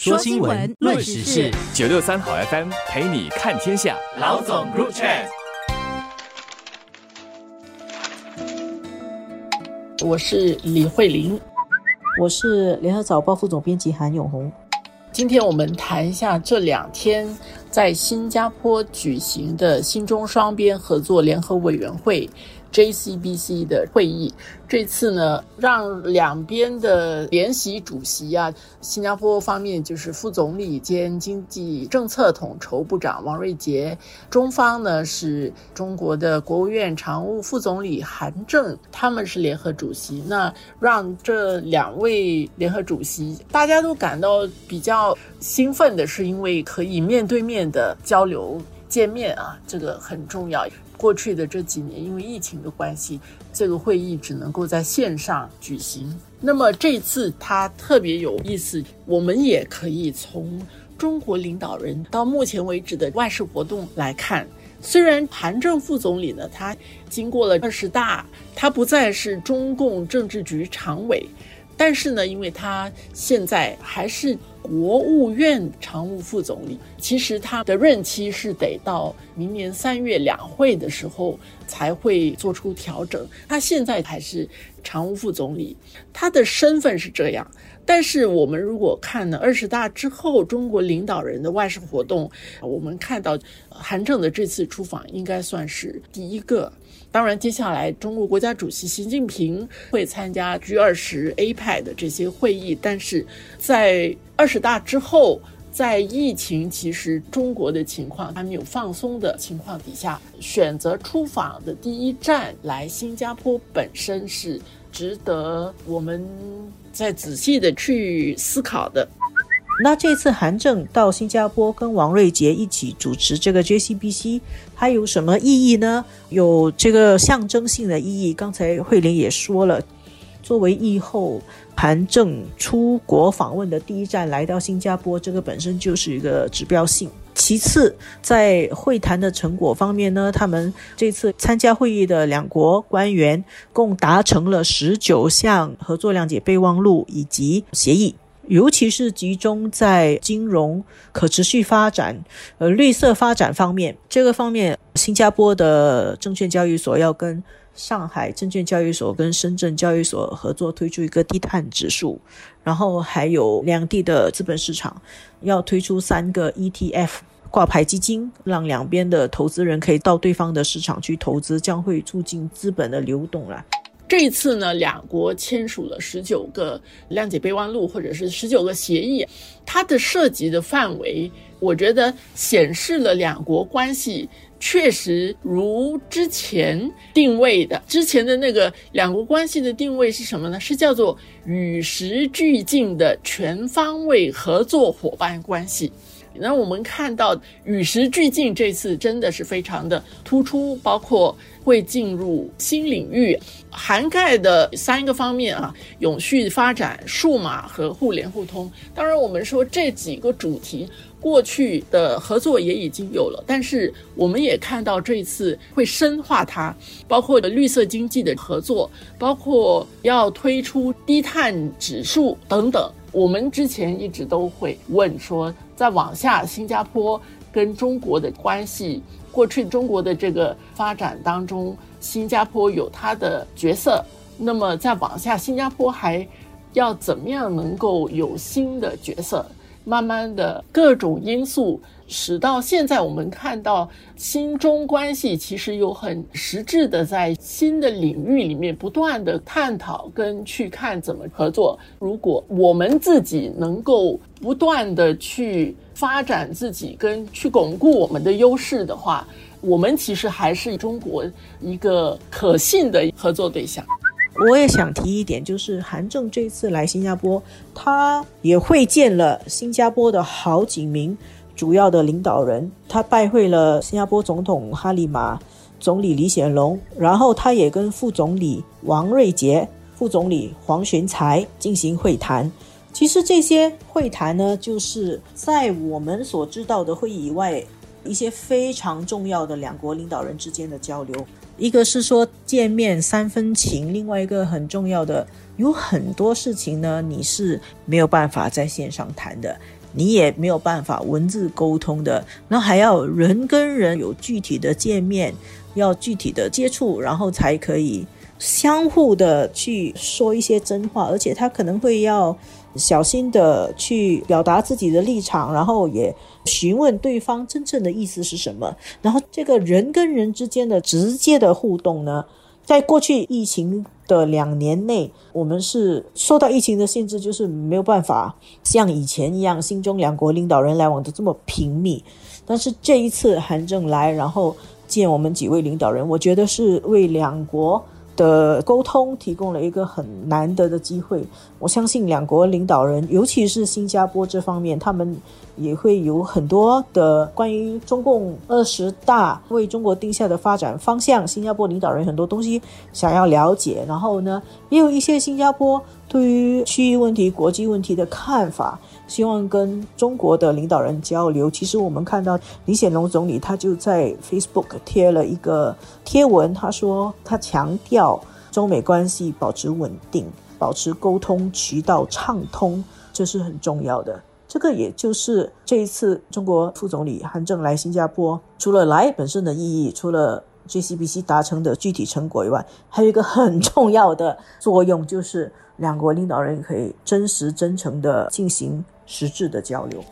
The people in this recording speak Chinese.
说新闻，论时事，九六三好 FM 陪你看天下。老总 Chat，我是李慧玲，我是联合早报副总编辑韩永红。今天我们谈一下这两天在新加坡举行的新中双边合作联合委员会。JCBC 的会议，这次呢，让两边的联席主席啊，新加坡方面就是副总理兼经济政策统筹部长王瑞杰，中方呢是中国的国务院常务副总理韩正，他们是联合主席。那让这两位联合主席，大家都感到比较兴奋的是，因为可以面对面的交流见面啊，这个很重要。过去的这几年，因为疫情的关系，这个会议只能够在线上举行。那么这次它特别有意思，我们也可以从中国领导人到目前为止的外事活动来看。虽然韩正副总理呢，他经过了二十大，他不再是中共政治局常委，但是呢，因为他现在还是。国务院常务副总理，其实他的任期是得到明年三月两会的时候才会做出调整。他现在还是常务副总理，他的身份是这样。但是我们如果看呢，二十大之后中国领导人的外事活动，我们看到韩正的这次出访应该算是第一个。当然，接下来中国国家主席习近平会参加 G 二十 APEC 的这些会议，但是在二十大之后，在疫情其实中国的情况还没有放松的情况底下，选择出访的第一站来新加坡，本身是值得我们再仔细的去思考的。那这次韩正到新加坡跟王瑞杰一起主持这个 JCBC，它有什么意义呢？有这个象征性的意义。刚才慧玲也说了，作为疫后韩正出国访问的第一站来到新加坡，这个本身就是一个指标性。其次，在会谈的成果方面呢，他们这次参加会议的两国官员共达成了十九项合作谅解备忘录以及协议。尤其是集中在金融可持续发展、呃绿色发展方面。这个方面，新加坡的证券交易所要跟上海证券交易所、跟深圳交易所合作推出一个低碳指数，然后还有两地的资本市场要推出三个 ETF 挂牌基金，让两边的投资人可以到对方的市场去投资，将会促进资本的流动了。这一次呢，两国签署了十九个谅解备忘录，或者是十九个协议，它的涉及的范围，我觉得显示了两国关系确实如之前定位的。之前的那个两国关系的定位是什么呢？是叫做与时俱进的全方位合作伙伴关系。那我们看到与时俱进这次真的是非常的突出，包括会进入新领域，涵盖的三个方面啊，永续发展、数码和互联互通。当然，我们说这几个主题过去的合作也已经有了，但是我们也看到这一次会深化它，包括绿色经济的合作，包括要推出低碳指数等等。我们之前一直都会问说，再往下，新加坡跟中国的关系，过去中国的这个发展当中，新加坡有它的角色。那么再往下，新加坡还要怎么样能够有新的角色？慢慢的各种因素。使到现在，我们看到新中关系其实有很实质的在新的领域里面不断的探讨跟去看怎么合作。如果我们自己能够不断的去发展自己跟去巩固我们的优势的话，我们其实还是中国一个可信的合作对象。我也想提一点，就是韩正这次来新加坡，他也会见了新加坡的好几名。主要的领导人，他拜会了新加坡总统哈里马、总理李显龙，然后他也跟副总理王瑞杰、副总理黄循才进行会谈。其实这些会谈呢，就是在我们所知道的会议以外，一些非常重要的两国领导人之间的交流。一个是说见面三分情，另外一个很重要的，有很多事情呢，你是没有办法在线上谈的。你也没有办法文字沟通的，那还要人跟人有具体的见面，要具体的接触，然后才可以相互的去说一些真话，而且他可能会要小心的去表达自己的立场，然后也询问对方真正的意思是什么，然后这个人跟人之间的直接的互动呢？在过去疫情的两年内，我们是受到疫情的限制，就是没有办法像以前一样，新中两国领导人来往的这么频密。但是这一次韩正来，然后见我们几位领导人，我觉得是为两国。的沟通提供了一个很难得的机会，我相信两国领导人，尤其是新加坡这方面，他们也会有很多的关于中共二十大为中国定下的发展方向，新加坡领导人很多东西想要了解，然后呢，也有一些新加坡对于区域问题、国际问题的看法。希望跟中国的领导人交流。其实我们看到李显龙总理他就在 Facebook 贴了一个贴文，他说他强调中美关系保持稳定，保持沟通渠道畅通，这是很重要的。这个也就是这一次中国副总理韩正来新加坡，除了来本身的意义，除了 JCBC 达成的具体成果以外，还有一个很重要的作用，就是两国领导人可以真实真诚的进行。实质的交流。